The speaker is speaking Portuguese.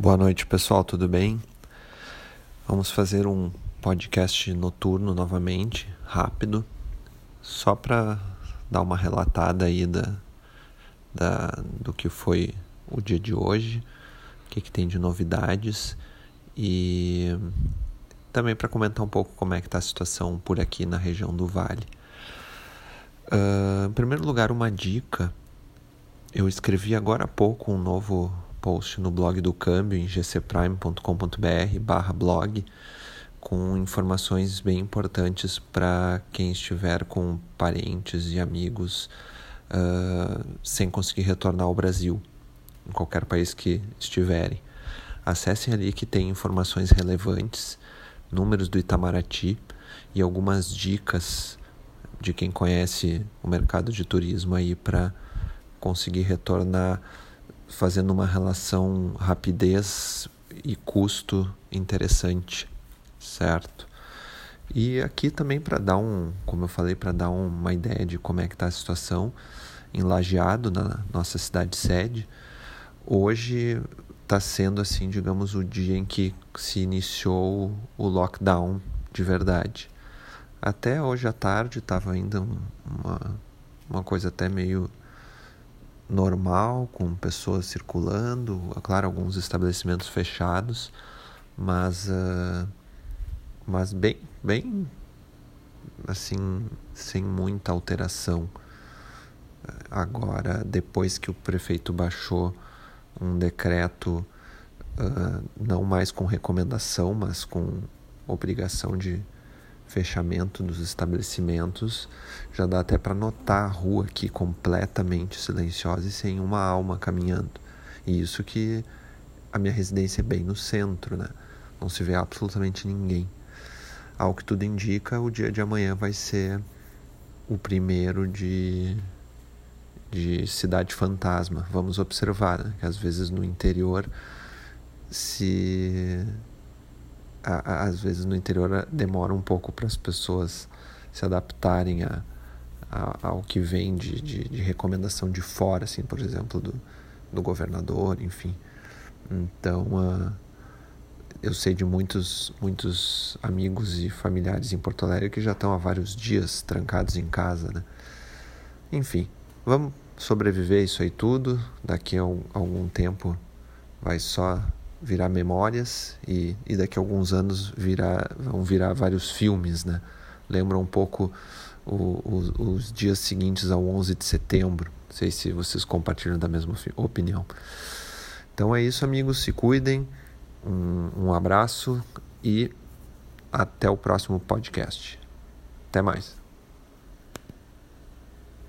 Boa noite, pessoal, tudo bem? Vamos fazer um podcast noturno novamente, rápido, só para dar uma relatada aí da, da, do que foi o dia de hoje, o que, que tem de novidades e também para comentar um pouco como é que está a situação por aqui na região do Vale. Uh, em primeiro lugar, uma dica. Eu escrevi agora há pouco um novo post no blog do Câmbio em gcprime.com.br barra blog com informações bem importantes para quem estiver com parentes e amigos uh, sem conseguir retornar ao Brasil, em qualquer país que estiverem. Acessem ali que tem informações relevantes, números do Itamaraty e algumas dicas de quem conhece o mercado de turismo aí para conseguir retornar fazendo uma relação rapidez e custo interessante, certo? E aqui também para dar um, como eu falei, para dar uma ideia de como é que está a situação em Lajeado, na nossa cidade sede. Hoje está sendo assim, digamos, o dia em que se iniciou o lockdown de verdade. Até hoje à tarde estava ainda uma, uma coisa até meio normal, com pessoas circulando, claro, alguns estabelecimentos fechados, mas, uh, mas bem, bem assim, sem muita alteração. Agora, depois que o prefeito baixou um decreto, uh, não mais com recomendação, mas com obrigação de fechamento dos estabelecimentos, já dá até para notar a rua aqui completamente silenciosa e sem uma alma caminhando. E isso que a minha residência é bem no centro, né? Não se vê absolutamente ninguém. Ao que tudo indica, o dia de amanhã vai ser o primeiro de, de cidade fantasma. Vamos observar, né? que às vezes no interior se a, às vezes no interior demora um pouco para as pessoas se adaptarem a, a, ao que vem de, de, de, recomendação de fora, assim, por exemplo, do, do governador, enfim. Então, uh, eu sei de muitos, muitos amigos e familiares em Porto Alegre que já estão há vários dias trancados em casa, né? Enfim, vamos sobreviver isso aí tudo. Daqui a, a algum tempo vai só virar memórias e, e daqui a alguns anos virar, vão virar vários filmes, né? Lembra um pouco o, o, os dias seguintes ao 11 de setembro. Não sei se vocês compartilham da mesma opinião. Então é isso, amigos. Se cuidem. Um, um abraço e até o próximo podcast. Até mais.